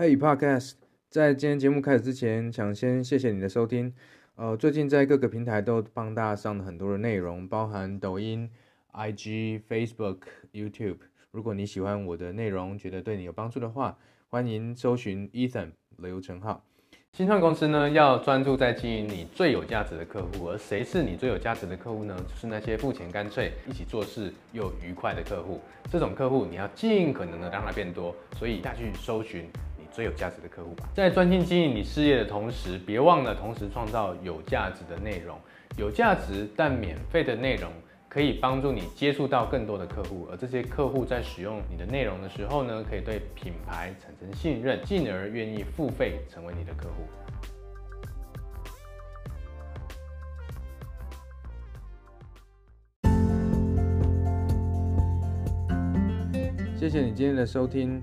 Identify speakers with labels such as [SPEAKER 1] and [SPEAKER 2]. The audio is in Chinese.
[SPEAKER 1] Hey Podcast，在今天节目开始之前，想先谢谢你的收听。呃，最近在各个平台都帮大家上了很多的内容，包含抖音、IG、Facebook、YouTube。如果你喜欢我的内容，觉得对你有帮助的话，欢迎搜寻 Ethan 刘成浩。新创公司呢，要专注在经营你最有价值的客户，而谁是你最有价值的客户呢？就是那些付钱干脆、一起做事又愉快的客户。这种客户你要尽可能的让它变多，所以大家去搜寻。最有价值的客户吧，在专心经营你事业的同时，别忘了同时创造有价值的内容。有价值但免费的内容可以帮助你接触到更多的客户，而这些客户在使用你的内容的时候呢，可以对品牌产生信任，进而愿意付费成为你的客户。谢谢你今天的收听。